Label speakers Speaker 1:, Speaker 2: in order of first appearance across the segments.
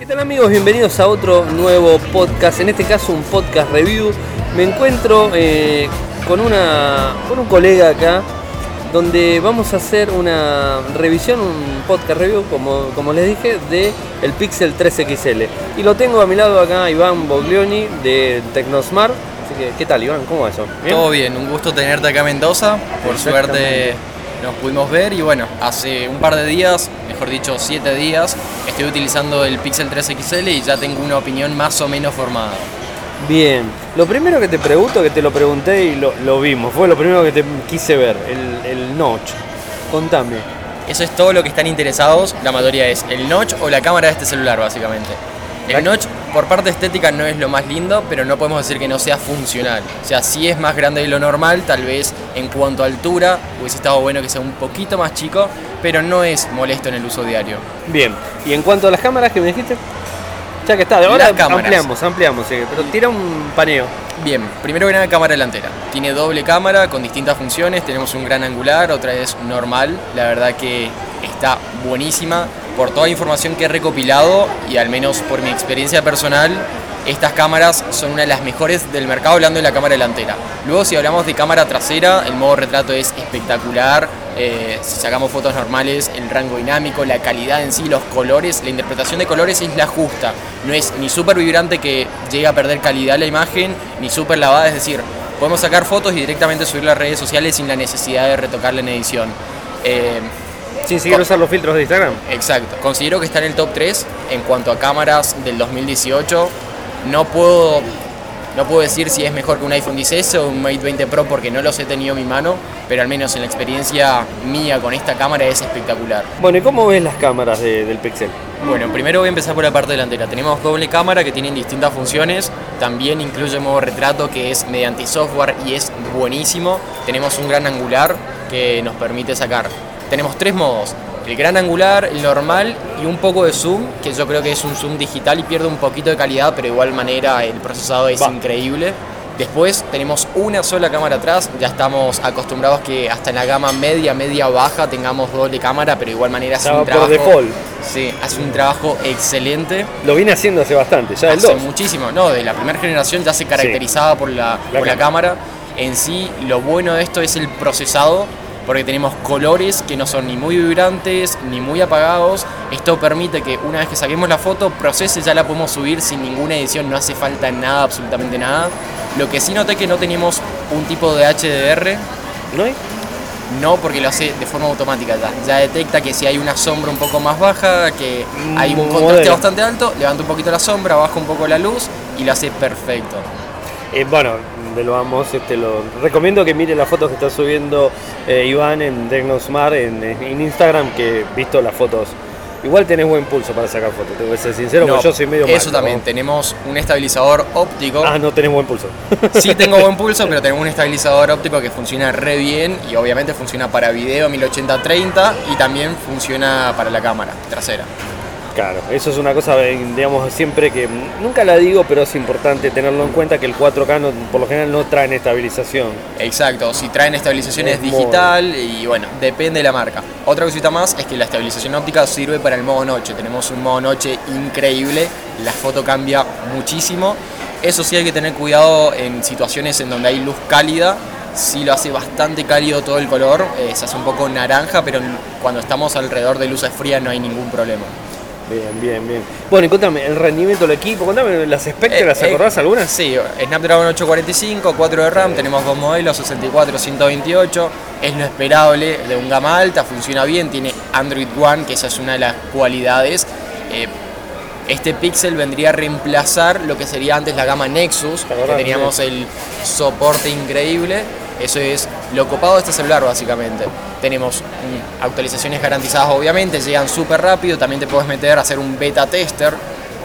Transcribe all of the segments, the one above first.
Speaker 1: ¿Qué tal amigos? Bienvenidos a otro nuevo podcast, en este caso un podcast review. Me encuentro eh, con, una, con un colega acá donde vamos a hacer una revisión, un podcast review, como, como les dije, de el Pixel 3 XL. Y lo tengo a mi lado acá Iván Boglioni de Tecnosmart. Así que, ¿qué tal Iván? ¿Cómo va eso?
Speaker 2: Todo bien, un gusto tenerte acá en Mendoza. Por suerte nos pudimos ver y bueno, hace un par de días, mejor dicho siete días, estoy utilizando el Pixel 3 XL y ya tengo una opinión más o menos formada.
Speaker 1: Bien, lo primero que te pregunto, que te lo pregunté y lo, vimos, fue lo primero que te quise ver, el, el notch. Contame.
Speaker 2: Eso es todo lo que están interesados, la mayoría es el notch o la cámara de este celular básicamente. El notch por parte estética no es lo más lindo, pero no podemos decir que no sea funcional. O sea, si es más grande de lo normal, tal vez en cuanto a altura hubiese estado bueno que sea un poquito más chico, pero no es molesto en el uso diario.
Speaker 1: Bien, y en cuanto a las cámaras que me dijiste, ya que está, ahora ampliamos, ampliamos, pero tira un paneo.
Speaker 2: Bien, primero que nada cámara delantera. Tiene doble cámara con distintas funciones, tenemos un gran angular, otra es normal, la verdad que está buenísima por toda información que he recopilado y al menos por mi experiencia personal, estas cámaras son una de las mejores del mercado hablando de la cámara delantera. Luego si hablamos de cámara trasera, el modo retrato es espectacular. Eh, si sacamos fotos normales, el rango dinámico, la calidad en sí, los colores, la interpretación de colores es la justa. No es ni súper vibrante que llegue a perder calidad la imagen, ni súper lavada, es decir, podemos sacar fotos y directamente subirlas a redes sociales sin la necesidad de retocarla en edición.
Speaker 1: Eh, sin seguir usar los filtros de Instagram.
Speaker 2: Exacto. Considero que está en el top 3 en cuanto a cámaras del 2018. No puedo, no puedo decir si es mejor que un iPhone 10 o un Mate 20 Pro porque no los he tenido en mi mano, pero al menos en la experiencia mía con esta cámara es espectacular.
Speaker 1: Bueno, ¿y cómo ves las cámaras del Pixel?
Speaker 2: Bueno, primero voy a empezar por la parte delantera. Tenemos doble cámara que tienen distintas funciones. También incluye modo retrato que es mediante software y es buenísimo. Tenemos un gran angular que nos permite sacar tenemos tres modos. El gran angular, el normal y un poco de zoom, que yo creo que es un zoom digital y pierde un poquito de calidad, pero de igual manera el procesado es increíble. Después tenemos una sola cámara atrás, ya estamos acostumbrados que hasta en la gama media, media baja tengamos doble cámara, pero de igual manera hace un trabajo. Sí, hace un trabajo excelente.
Speaker 1: Lo viene haciendo hace bastante, ya
Speaker 2: hace muchísimo, no, de la primera generación ya se caracterizaba por, la, por la cámara. En sí, lo bueno de esto es el procesado porque tenemos colores que no son ni muy vibrantes ni muy apagados. Esto permite que una vez que saquemos la foto, procese ya la podemos subir sin ninguna edición, no hace falta nada, absolutamente nada. Lo que sí noté que no tenemos un tipo de HDR.
Speaker 1: ¿No hay?
Speaker 2: No, porque lo hace de forma automática ya. Ya detecta que si hay una sombra un poco más baja, que hay un contraste bastante alto, levanta un poquito la sombra, baja un poco la luz y lo hace perfecto.
Speaker 1: Eh, bueno, de lo vamos, este, lo recomiendo que mire las fotos que está subiendo eh, Iván en Tecnosmart en, en Instagram, que visto las fotos Igual tenés buen pulso para sacar fotos, tengo que ser sincero, porque yo soy medio
Speaker 2: Eso también, tenemos un estabilizador óptico.
Speaker 1: Ah, no tenés buen pulso.
Speaker 2: Sí tengo buen pulso, pero tenemos un estabilizador óptico que funciona re bien y obviamente funciona para video 1080-30 y también funciona para la cámara trasera.
Speaker 1: Claro, eso es una cosa, digamos, siempre que nunca la digo, pero es importante tenerlo en cuenta que el 4K por lo general no trae estabilización.
Speaker 2: Exacto, si traen estabilización es, digital y bueno, depende de la marca. Otra cosita más es que la estabilización óptica sirve para el modo noche. Tenemos un modo noche increíble, la foto cambia muchísimo. Eso sí hay que tener cuidado en situaciones en donde hay luz cálida, sí lo hace bastante cálido todo el color, eh, se hace un poco naranja, pero cuando estamos alrededor de luces frías no hay ningún problema.
Speaker 1: Bien, bien, bien. Bueno, y contame, el rendimiento del equipo, contame las Spectre, ¿las eh, acordás algunas?
Speaker 2: Sí, Snapdragon 845, 4 de RAM, tenemos dos modelos, 64, 128, es lo esperable de un gama alta, funciona bien, tiene Android One, que esa es una de las cualidades. Eh, este Pixel vendría a reemplazar lo que sería antes la gama Nexus, que teníamos el soporte increíble eso es lo copado de este celular básicamente. Tenemos mm, actualizaciones garantizadas obviamente, llegan súper rápido, también te puedes meter a hacer un beta tester,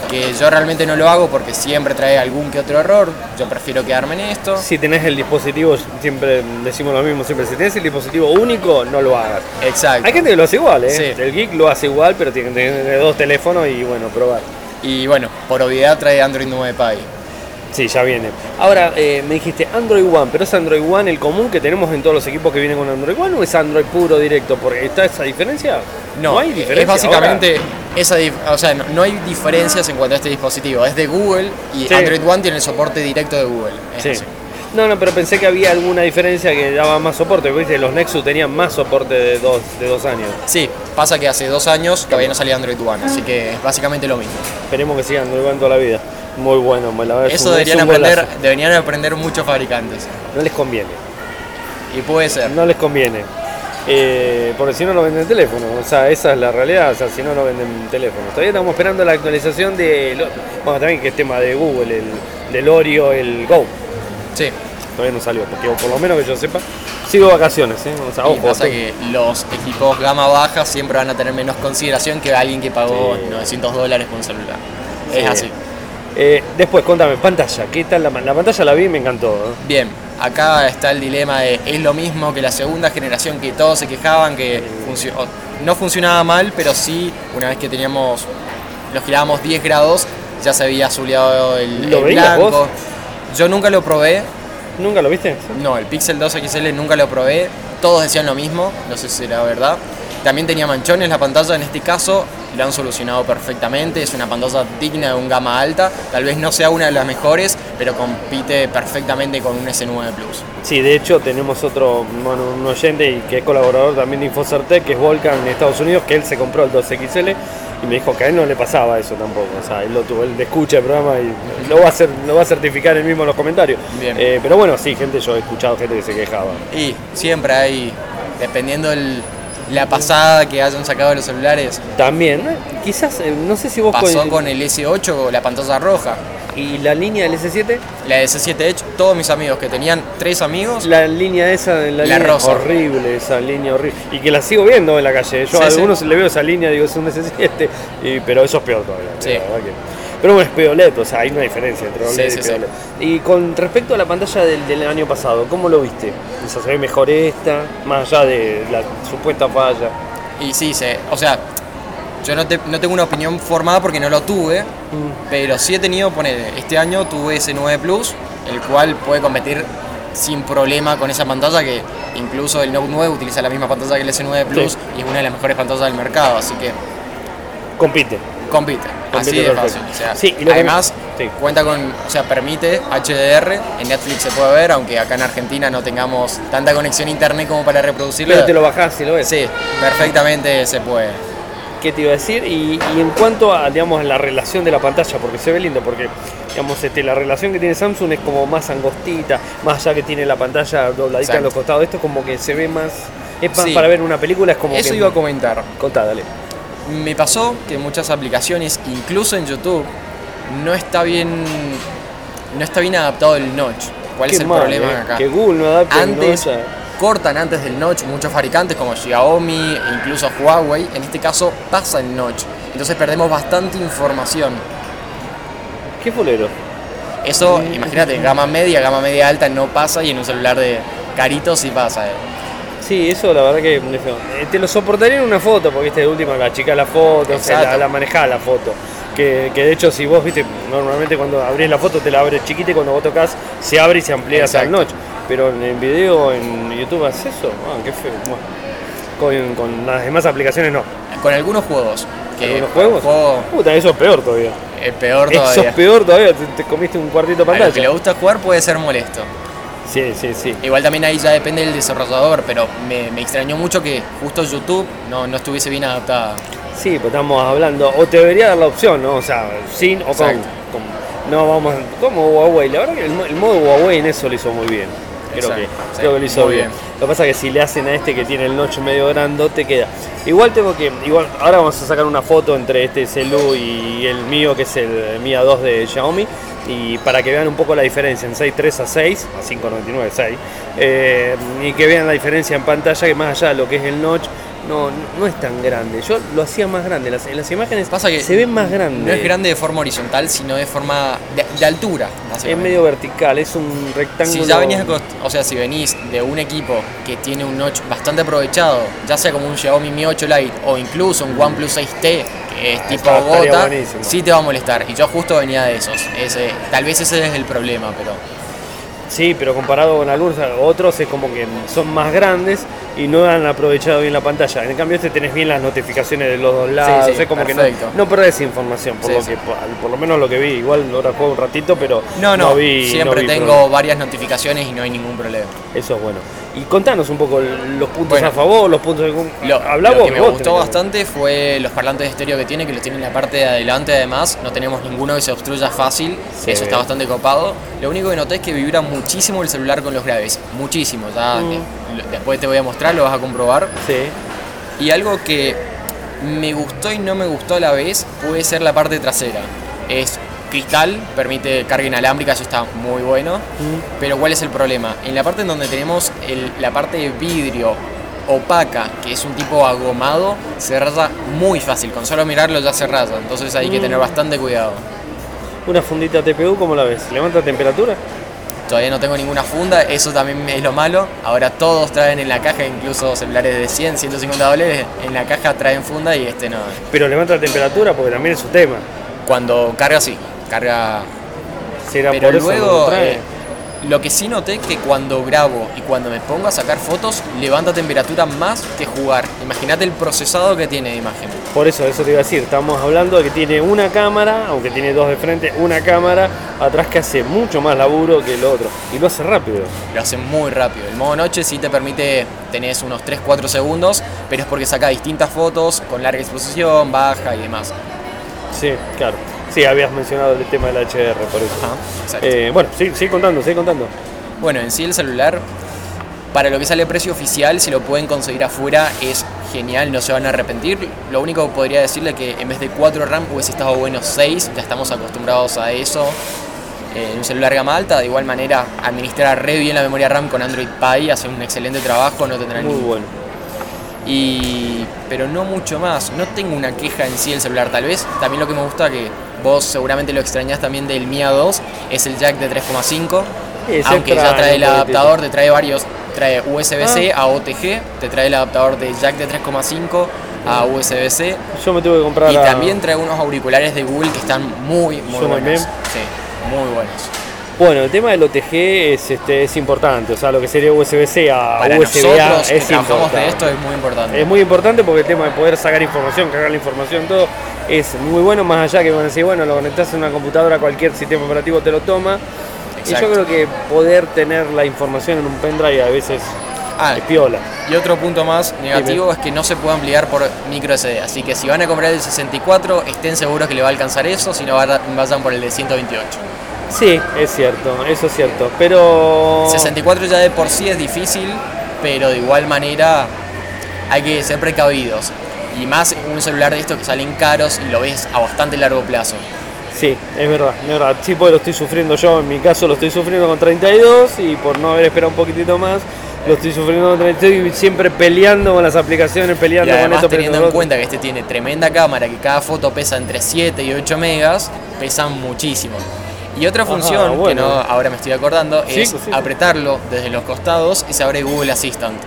Speaker 2: que yo realmente no lo hago porque siempre trae algún que otro error, yo prefiero quedarme en esto.
Speaker 1: Si tenés el dispositivo, siempre decimos lo mismo, siempre, si tenés el dispositivo único, no lo hagas.
Speaker 2: Exacto.
Speaker 1: Hay gente que lo hace igual, ¿eh? El Geek lo hace igual, pero tiene tener dos teléfonos y bueno, probar.
Speaker 2: Y bueno, por obviedad trae Android 9 Pie.
Speaker 1: Sí, ya viene. Ahora, eh, me dijiste Android One, pero ¿es Android One el común que tenemos en todos los equipos que vienen con Android One o es Android puro directo? Porque ¿Está esa diferencia?
Speaker 2: No, hay diferencia. Es básicamente Esa, o sea, no, no hay diferencias en cuanto a este dispositivo. Es de Google y
Speaker 1: Sí.
Speaker 2: Android One tiene el soporte directo de Google.
Speaker 1: Sí.
Speaker 2: así.
Speaker 1: No, no, pero pensé que había alguna diferencia que daba más soporte. ¿viste? Los Nexus tenían más soporte de dos, de dos años.
Speaker 2: Sí, pasa que hace dos años todavía no salía Android One, así que es básicamente lo mismo.
Speaker 1: Esperemos que sigan durando toda la vida. Muy bueno, la verdad.
Speaker 2: Eso deberían aprender, deberían aprender muchos fabricantes.
Speaker 1: No les conviene.
Speaker 2: Y puede ser.
Speaker 1: No les conviene. Eh, porque si no, no venden teléfono. O sea, esa es la realidad. O sea, si no, no venden teléfono. Todavía estamos esperando la actualización de. lo- Bueno, también que es tema de Google, el, del Oreo, el Go.
Speaker 2: Sí.
Speaker 1: Todavía no salió, porque por lo menos que yo sepa, sigo vacaciones, ¿eh? O sea,
Speaker 2: Y
Speaker 1: ojo.
Speaker 2: pasa que los equipos gama baja siempre van a tener menos consideración que alguien que pagó
Speaker 1: Sí.
Speaker 2: 900 dólares por un celular.
Speaker 1: Sí.
Speaker 2: Es así.
Speaker 1: Eh, después, contame, pantalla. ¿Qué tal la, la pantalla? La vi y me encantó. ¿eh?
Speaker 2: Bien, acá está el dilema de es lo mismo que la segunda generación que todos se quejaban que funcio- no funcionaba mal, pero sí, una vez que teníamos, los girábamos 10 grados, ya se había azuleado el,
Speaker 1: ¿Lo
Speaker 2: el blanco.
Speaker 1: vos?
Speaker 2: Yo nunca lo probé,
Speaker 1: ¿Nunca lo viste?
Speaker 2: no, el Pixel 2 XL nunca lo probé, todos decían lo mismo, no sé si era verdad. También tenía manchones la pantalla, en este caso lo han solucionado perfectamente, es una pantalla digna de un gama alta, tal vez no sea una de las mejores, pero compite perfectamente con un S9 Plus.
Speaker 1: Sí, de hecho tenemos otro, bueno, un oyente y que es colaborador también de Infocertec, que es Volcan en Estados Unidos, que él se compró el 2XL y me dijo que a él no le pasaba eso tampoco. O sea, él lo tuvo, él escucha el programa y lo va a, hacer, lo va a certificar él mismo en los comentarios.
Speaker 2: Bien.
Speaker 1: Eh, pero bueno, sí, gente, yo he escuchado gente que se quejaba.
Speaker 2: Y siempre hay, dependiendo el- la pasada que hayan sacado de los celulares,
Speaker 1: También, quizás, eh, no sé si vos
Speaker 2: pasó con el S8 la pantalla roja.
Speaker 1: ¿Y la línea del S7?
Speaker 2: La S7 Edge, todos mis amigos que tenían tres amigos,
Speaker 1: La línea esa, la,
Speaker 2: La
Speaker 1: línea
Speaker 2: rosa.
Speaker 1: horrible, esa línea horrible. Y que la sigo viendo en la calle. Yo
Speaker 2: Sí,
Speaker 1: a
Speaker 2: sí.
Speaker 1: algunos le veo esa línea, digo, es un S7, y- pero eso es peor todavía.
Speaker 2: Sí.
Speaker 1: la verdad que- Pero bueno, es POLED, o sea, hay una diferencia entre OLED
Speaker 2: Sí,
Speaker 1: y
Speaker 2: sí, sí.
Speaker 1: POLED. Y con respecto a la pantalla del, del año pasado, ¿cómo lo viste? O sea, ¿se ve mejor esta, más allá de la supuesta falla?
Speaker 2: y sí, se, o sea, yo no, te- no tengo una opinión formada porque no lo tuve, pero sí he tenido, ponele, este año tuve S9 Plus, el cual puede competir sin problema con esa pantalla que incluso el Note 9 utiliza la misma pantalla que el S9 Plus
Speaker 1: Sí.
Speaker 2: y es una de las mejores pantallas del mercado, así que
Speaker 1: Compite.
Speaker 2: Compite.
Speaker 1: Compite
Speaker 2: así de fácil. O sea,
Speaker 1: Sí, y
Speaker 2: además,
Speaker 1: sí.
Speaker 2: cuenta con, o sea, permite HDR, en Netflix se puede ver, aunque acá en Argentina no tengamos tanta conexión a internet como para reproducirlo.
Speaker 1: Pero te lo bajás y lo ves.
Speaker 2: Sí, perfectamente se puede.
Speaker 1: ¿Qué te iba a decir? Y, y en cuanto a digamos, la relación de la pantalla, porque se ve lindo, porque digamos, este, la relación que tiene Samsung es como más angostita, más allá que tiene la pantalla dobladita
Speaker 2: Exacto.
Speaker 1: en los costados, esto como que se ve más, es más
Speaker 2: Sí.
Speaker 1: para ver una película, es como
Speaker 2: Eso
Speaker 1: que...
Speaker 2: iba a comentar.
Speaker 1: Contá, dale.
Speaker 2: Me pasó que muchas aplicaciones, incluso en YouTube, no está bien, no está bien adaptado el notch. ¿Cuál
Speaker 1: Qué
Speaker 2: es el
Speaker 1: mal,
Speaker 2: problema
Speaker 1: eh,
Speaker 2: acá?
Speaker 1: Que Google no adapte
Speaker 2: Antes
Speaker 1: ¿no? Ya.
Speaker 2: cortan antes del notch muchos fabricantes como Xiaomi e incluso Huawei. En este caso pasa el notch. Entonces perdemos bastante información.
Speaker 1: ¿Qué bolero?
Speaker 2: Eso, imagínate, gama media, gama media alta no pasa y en un celular de carito sí pasa. eh.
Speaker 1: Sí, eso la verdad que. Eh, te lo soportaría en una foto, porque viste, de última la chica la foto, o sea, la, la manejás la foto. Que, que de hecho si vos viste, normalmente cuando abrís la foto te la abres chiquita y cuando vos tocas se abre y se amplía hasta el notch. Pero en el video, en YouTube haces eso, ah, qué feo. Bueno, con, con las demás aplicaciones no.
Speaker 2: Con algunos juegos. Que
Speaker 1: ¿Algunos juegos?
Speaker 2: juego
Speaker 1: Puta, eso es peor todavía.
Speaker 2: es peor
Speaker 1: Eso
Speaker 2: todavía.
Speaker 1: es peor todavía, te, te comiste un cuartito de
Speaker 2: A los que
Speaker 1: pantalla.
Speaker 2: le gusta jugar puede ser molesto.
Speaker 1: Sí, sí, sí.
Speaker 2: Igual también ahí ya depende del desarrollador, pero me, me extrañó mucho que justo YouTube no, no estuviese bien adaptada.
Speaker 1: Sí, pues estamos hablando, o te debería dar la opción, ¿no? O sea, sin o con, con- No, vamos, como Huawei. La verdad que el, mo- el modo Huawei en eso lo hizo muy bien. Creo,
Speaker 2: Exacto,
Speaker 1: que,
Speaker 2: sí,
Speaker 1: creo que lo hizo bien.
Speaker 2: bien.
Speaker 1: Lo que pasa es que si le hacen a este que tiene el notch medio grandote, queda. Igual tengo que. igual Ahora vamos a sacar una foto entre este celu y el mío, que es el Mi A2 de Xiaomi. Y para que vean un poco la diferencia en 6.3 a 6, a 5.99 6. eh, y que vean la diferencia en pantalla, que más allá de lo que es el notch, no, no es tan grande. Yo lo hacía más grande. Las, en las imágenes
Speaker 2: Pasa que
Speaker 1: se ven más grande.
Speaker 2: No es grande de forma horizontal, sino de forma de, de altura.
Speaker 1: Es medio vertical, es un rectángulo.
Speaker 2: Si ya venís, acost- o sea, si venís de un equipo que tiene un notch bastante aprovechado, ya sea como un Xiaomi Mi 8 Lite o incluso un OnePlus 6T, que es tipo
Speaker 1: Está- estaría
Speaker 2: gota, sí te va a molestar. Y yo justo venía de esos. Ese, tal vez ese es el problema, pero
Speaker 1: Sí, pero comparado con algunos otros es como que son más grandes y no han aprovechado bien la pantalla. En cambio este tenés bien las notificaciones de los dos lados,
Speaker 2: Sí, sí,
Speaker 1: es como
Speaker 2: perfecto.
Speaker 1: que no, no perdés información, por
Speaker 2: Sí,
Speaker 1: lo que por, por lo menos lo que vi, igual ahora juego un ratito, pero
Speaker 2: No, no,
Speaker 1: vi
Speaker 2: siempre
Speaker 1: no vi
Speaker 2: tengo
Speaker 1: problema.
Speaker 2: varias notificaciones y no hay ningún problema.
Speaker 1: Eso es bueno. Y contanos un poco los puntos
Speaker 2: Bueno.
Speaker 1: a favor, los puntos de
Speaker 2: Lo,
Speaker 1: Hablá
Speaker 2: lo que me
Speaker 1: vos
Speaker 2: gustó bastante fue los parlantes de estéreo que tiene, que los tiene en la parte de adelante además. No tenemos ninguno que se obstruya fácil,
Speaker 1: Sí.
Speaker 2: eso está bastante copado. Lo único que noté es que vibra muchísimo el celular con los graves, muchísimo. Ya
Speaker 1: Mm.
Speaker 2: después te voy a mostrar, lo vas a comprobar.
Speaker 1: Sí.
Speaker 2: Y algo que me gustó y no me gustó a la vez puede ser la parte trasera. Es cristal, permite carga inalámbrica, eso está muy bueno.
Speaker 1: Mm.
Speaker 2: Pero ¿cuál es el problema? En la parte en donde tenemos el- la parte de vidrio opaca, que es un tipo agomado, se raya muy fácil. Con solo mirarlo ya se raya. Entonces hay que
Speaker 1: Mm.
Speaker 2: tener bastante cuidado.
Speaker 1: Una fundita TPU, ¿cómo la ves? ¿Levanta temperatura?
Speaker 2: Todavía no tengo ninguna funda, eso también es lo malo. Ahora todos traen en la caja, incluso celulares de 100, 150 dólares, en la caja traen funda y este no.
Speaker 1: Pero levanta temperatura porque también es su tema.
Speaker 2: Cuando carga sí, carga
Speaker 1: Será
Speaker 2: Pero
Speaker 1: por eso no
Speaker 2: luego,
Speaker 1: lo trae.
Speaker 2: eh, lo que sí noté que cuando grabo y cuando me pongo a sacar fotos, levanta temperatura más que jugar. Imagínate el procesado que tiene de imagen.
Speaker 1: Por eso, eso te iba a decir, estamos hablando de que tiene una cámara, aunque tiene dos de frente, una cámara atrás que hace mucho más laburo que el otro. Y lo hace rápido.
Speaker 2: Lo hace muy rápido. El modo noche sí te permite, tenés unos 3-4 segundos, pero es porque saca distintas fotos con larga exposición, baja y demás.
Speaker 1: Sí, claro. Sí, habías mencionado el tema del HDR, por eso.
Speaker 2: Ajá, exacto.
Speaker 1: Eh, bueno, sí, sigue contando, sigue contando.
Speaker 2: Bueno, en sí el celular, para lo que sale precio oficial, si lo pueden conseguir afuera, es genial, no se van a arrepentir. Lo único que podría decirle que en vez de 4 RAM hubiese estado bueno 6, ya estamos acostumbrados a eso. Eh, en un celular gama alta, de igual manera, administrar re bien la memoria RAM con Android Pie, hace un excelente trabajo, no tendrán
Speaker 1: Muy
Speaker 2: ningún
Speaker 1: bueno.
Speaker 2: y pero no mucho más. No tengo una queja en sí del celular. Tal vez también lo que me gusta que vos seguramente lo extrañás también del Mia 2 es el jack de 3,5.
Speaker 1: Sí, se
Speaker 2: Aunque ya trae el adaptador, te trae varios, trae USB-C
Speaker 1: Ah.
Speaker 2: a OTG, te trae el adaptador de jack de 3,5 a USB-C
Speaker 1: Yo me tuve que comprar
Speaker 2: y
Speaker 1: a-
Speaker 2: también trae unos auriculares de Google que están muy muy
Speaker 1: ¿Suenan
Speaker 2: buenos. Sí, muy buenos.
Speaker 1: Bueno, el tema del OTG es, este, es importante, o sea, lo que sería USB-C a
Speaker 2: Para
Speaker 1: USB-A
Speaker 2: nosotros que
Speaker 1: es
Speaker 2: trabajamos
Speaker 1: importante.
Speaker 2: de esto es muy importante.
Speaker 1: Es muy importante porque el tema de poder sacar información, cargar la información, todo es muy bueno, más allá que van a decir, bueno, lo conectás en una computadora, cualquier sistema operativo te lo toma. Y yo creo que poder tener la información en un pendrive a veces
Speaker 2: Ah,
Speaker 1: es piola.
Speaker 2: Y otro punto más negativo es que no se puede ampliar por micro SD. Así que si van a comprar el 64, estén seguros que le va a alcanzar eso, si no va- vayan por el de 128.
Speaker 1: Sí, es cierto, eso es cierto. Pero.
Speaker 2: 64 ya de por sí es difícil, pero de igual manera hay que ser precavidos. Y más un celular de estos que salen caros y lo ves a bastante largo plazo.
Speaker 1: Sí, es verdad, es verdad. Sí, pues lo estoy sufriendo yo, en mi caso lo estoy sufriendo con 32 y por no haber esperado un poquitito más, lo estoy sufriendo con 32 y siempre peleando con las aplicaciones,
Speaker 2: Y
Speaker 1: peleando con
Speaker 2: además
Speaker 1: esto,
Speaker 2: teniendo en
Speaker 1: con
Speaker 2: cuenta que este tiene tremenda cámara, que cada foto pesa entre 7 y 8 megas, pesan muchísimo. Y otra
Speaker 1: Ajá,
Speaker 2: función que no, ahora me estoy acordando
Speaker 1: Sí,
Speaker 2: es
Speaker 1: sí.
Speaker 2: apretarlo desde los costados y se abre Google Assistant.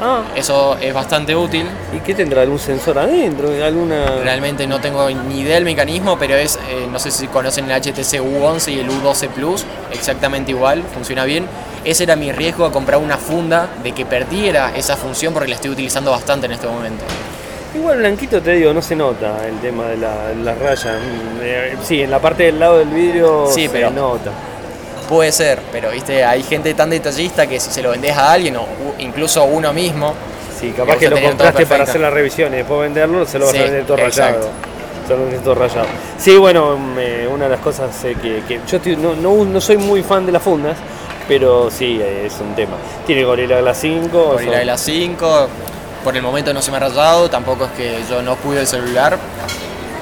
Speaker 1: Ah,
Speaker 2: Eso es bastante útil.
Speaker 1: ¿y qué tendrá? ¿Algún sensor adentro? ¿Alguna...?
Speaker 2: Realmente no tengo ni idea del mecanismo, pero es, eh, no sé si conocen el HTC U11 y el U12 Plus, exactamente igual, funciona bien. Ese era mi riesgo a comprar una funda de que perdiera esa función porque la estoy utilizando bastante en este momento.
Speaker 1: Igual blanquito te digo, no se nota el tema de la, la raya. Mm, eh, Sí, en la parte del lado del vidrio
Speaker 2: Sí,
Speaker 1: se
Speaker 2: pero-
Speaker 1: nota.
Speaker 2: Puede ser, pero viste, hay gente tan detallista que si se lo vendés a alguien o incluso a uno mismo,
Speaker 1: Sí, capaz que lo compraste para hacer la revisión y después venderlo, se lo vas
Speaker 2: Sí,
Speaker 1: a vender todo
Speaker 2: exacto.
Speaker 1: rayado. Se lo todo rayado. Sí, bueno, me- una de las cosas eh, que, que yo estoy- no, no, no soy muy fan de las fundas, pero sí, eh, es un tema. Tiene Gorilla Glass 5.
Speaker 2: Gorilla
Speaker 1: son-
Speaker 2: Glass 5, por el momento no se me ha rayado, tampoco es que yo no cuido el celular,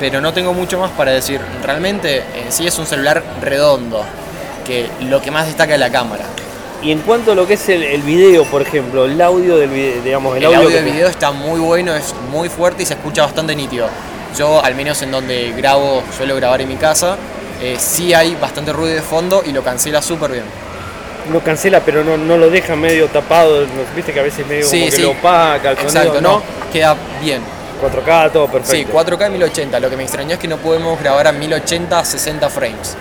Speaker 2: pero no tengo mucho más para decir. Realmente en sí es un celular redondo, que lo que más destaca es la cámara.
Speaker 1: Y en cuanto a lo que es el, el video, por ejemplo, el audio del video, digamos, el,
Speaker 2: El, audio
Speaker 1: que-
Speaker 2: del video está muy bueno, es muy fuerte y se escucha bastante nítido. Yo, al menos en donde grabo, suelo grabar en mi casa, eh, sí hay bastante ruido de fondo y lo cancela súper bien.
Speaker 1: no cancela, pero no, no lo deja medio tapado. Viste que a veces medio
Speaker 2: Sí,
Speaker 1: como que
Speaker 2: sí.
Speaker 1: lo opaca el sonido,
Speaker 2: Exacto,
Speaker 1: ¿no?
Speaker 2: no, queda bien.
Speaker 1: 4K, todo perfecto.
Speaker 2: Sí, 4K 1080. Lo que me extrañó es que no podemos grabar a 1080 a 60 frames.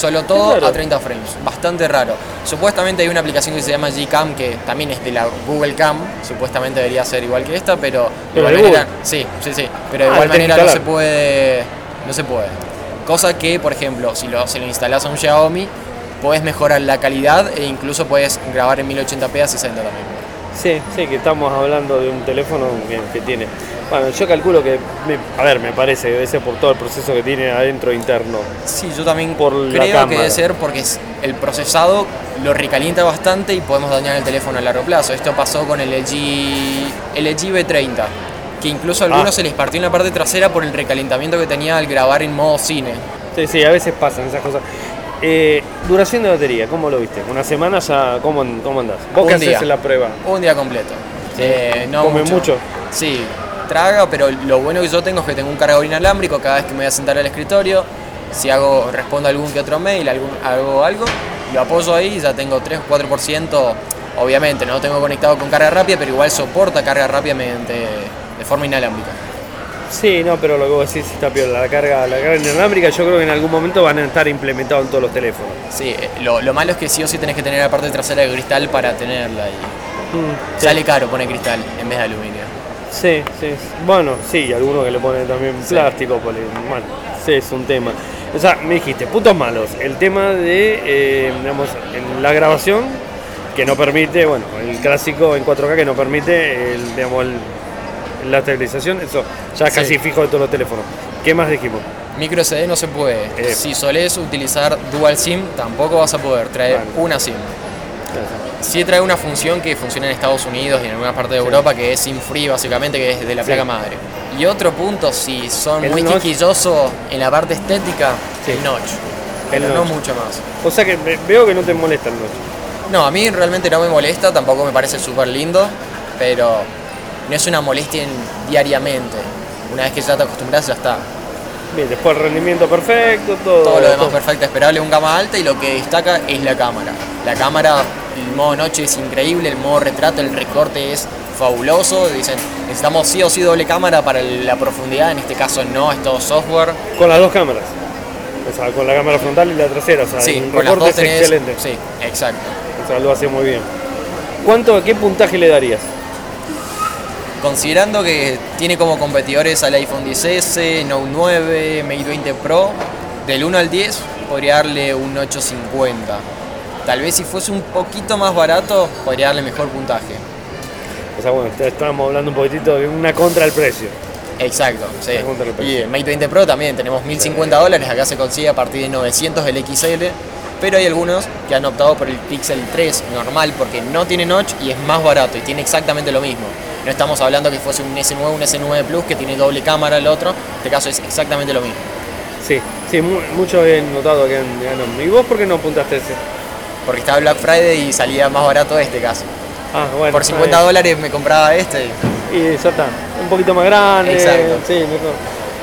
Speaker 2: Solo todo a 30 frames. Bastante raro. Supuestamente hay una aplicación que se llama Gcam que también es de la Google Cam. Supuestamente debería ser igual que esta, pero de
Speaker 1: Pero
Speaker 2: igual manera.
Speaker 1: Google.
Speaker 2: Sí, sí, sí. Pero de
Speaker 1: Ah,
Speaker 2: igual manera no se puede. No se puede. Cosa que, por ejemplo, si lo, si lo instalás a un Xiaomi, puedes mejorar la calidad e incluso puedes grabar en 1080p a 60 también.
Speaker 1: Sí, sí, que estamos hablando de un teléfono que, que tiene. Bueno, yo calculo que, a ver, me parece que debe ser por todo el proceso que tiene adentro interno.
Speaker 2: Sí, yo también
Speaker 1: Por la
Speaker 2: creo que debe ser porque el procesado lo recalienta bastante y podemos dañar el teléfono a largo plazo. Esto pasó con el LG, LG B30, que incluso a algunos
Speaker 1: Ah.
Speaker 2: se les partió en la parte trasera por el recalentamiento que tenía al grabar en modo cine.
Speaker 1: Sí, sí, a veces pasan esas cosas. Eh, duración de batería, ¿cómo lo viste? ¿Una semana ya? ¿Cómo, cómo andás? ¿Vos qué
Speaker 2: Un día.
Speaker 1: haces en la prueba?
Speaker 2: Un día completo. Eh, no
Speaker 1: ¿Come mucho?
Speaker 2: Sí, traga, pero lo bueno que yo tengo es que tengo un cargador inalámbrico cada vez que me voy a sentar al escritorio. Si hago, respondo algún que otro mail, algún, hago algo, lo apoyo ahí y ya tengo 3 o 4%. Obviamente no lo tengo conectado con carga rápida, pero igual soporta carga rápida mediante de forma inalámbrica.
Speaker 1: Sí, no, pero lo que vos decís está peor. La carga, la carga inalámbrica yo creo que en algún momento van a estar implementados en todos los teléfonos.
Speaker 2: Sí, eh, lo, lo malo es que sí o sí tenés que tener la parte trasera de cristal para tenerla y
Speaker 1: sí.
Speaker 2: sale caro poner cristal en vez de aluminio.
Speaker 1: Sí, sí. Bueno, sí, algunos que le ponen también
Speaker 2: Sí.
Speaker 1: plástico, poli- bueno, sí, es un tema. O sea, me dijiste, puntos malos. El tema de, eh, digamos, en la grabación, que no permite, bueno, el clásico en 4K que no permite, el, digamos, el- la estabilización, eso ya
Speaker 2: Sí.
Speaker 1: casi fijo de todos los teléfonos. ¿Qué más dijimos?
Speaker 2: Micro SD no se puede.
Speaker 1: Eh.
Speaker 2: Si solés utilizar dual SIM, tampoco vas a poder traer una SIM. Sí trae una función que funciona en Estados Unidos y en algunas partes de Europa que es SIM free básicamente, que es de la
Speaker 1: Sí.
Speaker 2: placa madre. Y otro punto, si son
Speaker 1: El
Speaker 2: muy
Speaker 1: notch.
Speaker 2: quisquillosos en la parte estética,
Speaker 1: Sí.
Speaker 2: el notch.
Speaker 1: El
Speaker 2: Pero no
Speaker 1: notch.
Speaker 2: mucho más.
Speaker 1: O sea que ve- veo que no te molesta el noche.
Speaker 2: No, a mí realmente no me molesta, tampoco me parece súper lindo, pero no es una molestia en- diariamente. Una vez que ya te acostumbras, ya está.
Speaker 1: Bien, después el rendimiento perfecto, todo.
Speaker 2: Todo lo demás
Speaker 1: todo.
Speaker 2: perfecto, esperable, un gama alta y lo que destaca es la cámara. La cámara, el modo noche es increíble, el modo retrato, el recorte es fabuloso. Dicen, necesitamos sí o sí doble cámara para la profundidad, en este caso no, es todo software.
Speaker 1: Con las dos cámaras. O sea, con la cámara frontal y la trasera. O sea,
Speaker 2: Sí,
Speaker 1: el
Speaker 2: con las
Speaker 1: recorte es
Speaker 2: tenés...
Speaker 1: excelente.
Speaker 2: Sí, exacto.
Speaker 1: O sea, lo hace muy bien. ¿Cuánto, qué puntaje le darías?
Speaker 2: Considerando que tiene como competidores al iPhone 10S, Note 9, Mate 20 Pro, del 1 al 10 podría darle un 850. Tal vez si fuese un poquito más barato, podría darle mejor puntaje.
Speaker 1: O sea, bueno, estábamos hablando un poquitito de una contra el precio.
Speaker 2: Exacto, sí.
Speaker 1: Precio.
Speaker 2: Y el Mate 20 Pro también, tenemos 1050 dólares, acá se consigue a partir de 900 el XL, pero hay algunos que han optado por el Pixel 3 normal porque no tiene notch y es más barato y tiene exactamente lo mismo. No estamos hablando que fuese un S9, un S9 Plus que tiene doble cámara el otro, en este caso es exactamente lo mismo.
Speaker 1: Sí, sí, mu- muchos he notado que han. ¿Y vos por qué no apuntaste ese?
Speaker 2: Porque estaba Black Friday y salía más barato este caso.
Speaker 1: Ah, bueno.
Speaker 2: Por 50
Speaker 1: está
Speaker 2: dólares me compraba este.
Speaker 1: Y ya está. Un poquito más grande.
Speaker 2: Exacto.
Speaker 1: Sí, mejor.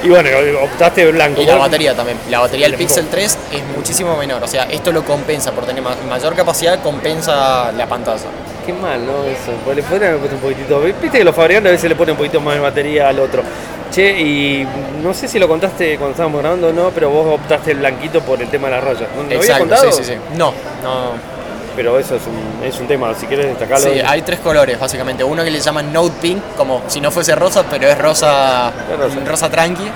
Speaker 1: Y bueno, optaste blanco.
Speaker 2: Y la batería también. La batería del
Speaker 1: El
Speaker 2: Pixel 3 es muchísimo menor. O sea, esto lo compensa. Por tener ma- mayor capacidad, compensa la pantalla.
Speaker 1: Qué mal, ¿no? Eso. Pues le podrían haber puesto un poquitito. Viste que los fabricantes a veces le ponen un poquito más de batería al otro. Che, y no sé si lo contaste cuando estábamos grabando o no, pero vos optaste el blanquito por el tema de las rayas. ¿No lo habías contado?
Speaker 2: sí, sí, sí. No, no.
Speaker 1: Pero eso es un, es un tema, si quieres destacarlo.
Speaker 2: Sí, hay tres colores, básicamente. Uno que le llaman Note Pink, como si no fuese rosa, pero es rosa,
Speaker 1: Es rosa.
Speaker 2: rosa tranqui.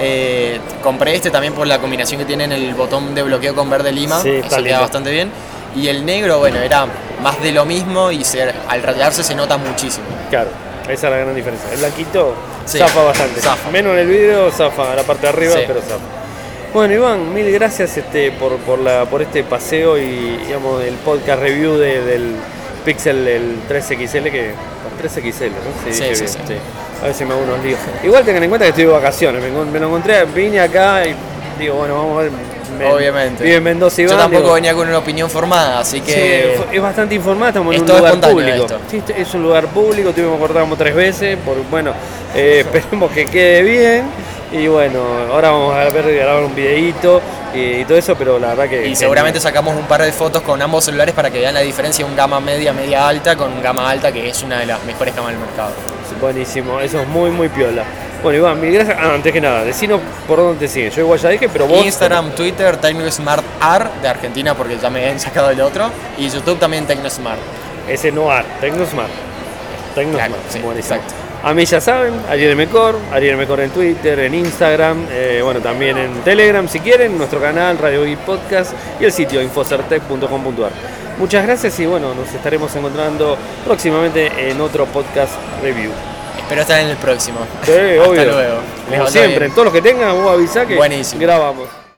Speaker 2: Eh, compré este también por la combinación que tiene en el botón de bloqueo con verde lima.
Speaker 1: Sí,
Speaker 2: Eso queda bastante bien. Y el negro, bueno, era más de lo mismo y se- al rayarse se nota muchísimo.
Speaker 1: Claro, esa es la gran diferencia. El blanquito
Speaker 2: Sí,
Speaker 1: zafa bastante.
Speaker 2: zafa.
Speaker 1: Menos en el video, zafa la parte de arriba,
Speaker 2: Sí.
Speaker 1: pero zafa. Bueno, Iván, mil gracias este, por, por, la, por este paseo y digamos, el podcast review de- del Pixel el 3XL, que 3XL, ¿no?
Speaker 2: Sí, sí, sí.
Speaker 1: A veces me hago unos líos. Igual tengan en cuenta que estoy de vacaciones, me, me lo encontré, vine acá y digo, bueno, vamos a ver. Me-
Speaker 2: Obviamente.
Speaker 1: Vive en Mendoza Iván.
Speaker 2: Yo tampoco
Speaker 1: digo,
Speaker 2: venía con una opinión formada, así
Speaker 1: Sí,
Speaker 2: que.
Speaker 1: fue- es bastante informada, estamos en
Speaker 2: Es
Speaker 1: un lugar público.
Speaker 2: esto.
Speaker 1: Sí, este es un lugar público, tuvimos que cortar como tres veces, por, bueno, eh, esperemos que quede bien. Y bueno, ahora vamos a ver grabar un videíto y, y todo eso, pero la verdad que.
Speaker 2: Y seguramente sacamos un par de fotos con ambos celulares para que vean la diferencia de un gama media, media alta con un gama alta que es una de las mejores gamas del mercado.
Speaker 1: Buenísimo, eso es muy, muy piola. Bueno, Iván, mil gracias. Ah, antes que nada, decinos por dónde te siguen. Yo igual ya dije, pero vos.
Speaker 2: Instagram, Twitter, TecnoSmart R de Argentina porque ya me han sacado el otro. Y YouTube también TecnoSmart.
Speaker 1: Ese no AR, Tecnosmart. Tecnosmart,
Speaker 2: Claro, sí, exacto.
Speaker 1: A mí ya saben, Ariel Mecor, Ariel Mecor en Twitter, en Instagram, eh, bueno, también en Telegram si quieren, nuestro canal Radio Geek Podcast y el sitio infocertec.com.ar. Muchas gracias y bueno, nos estaremos encontrando próximamente en otro podcast review.
Speaker 2: Espero estar en el próximo.
Speaker 1: Sí,
Speaker 2: Hasta
Speaker 1: obvio.
Speaker 2: luego.
Speaker 1: Como siempre,
Speaker 2: bien.
Speaker 1: en todos los que tengan, vos avisá que
Speaker 2: Buenísimo.
Speaker 1: grabamos.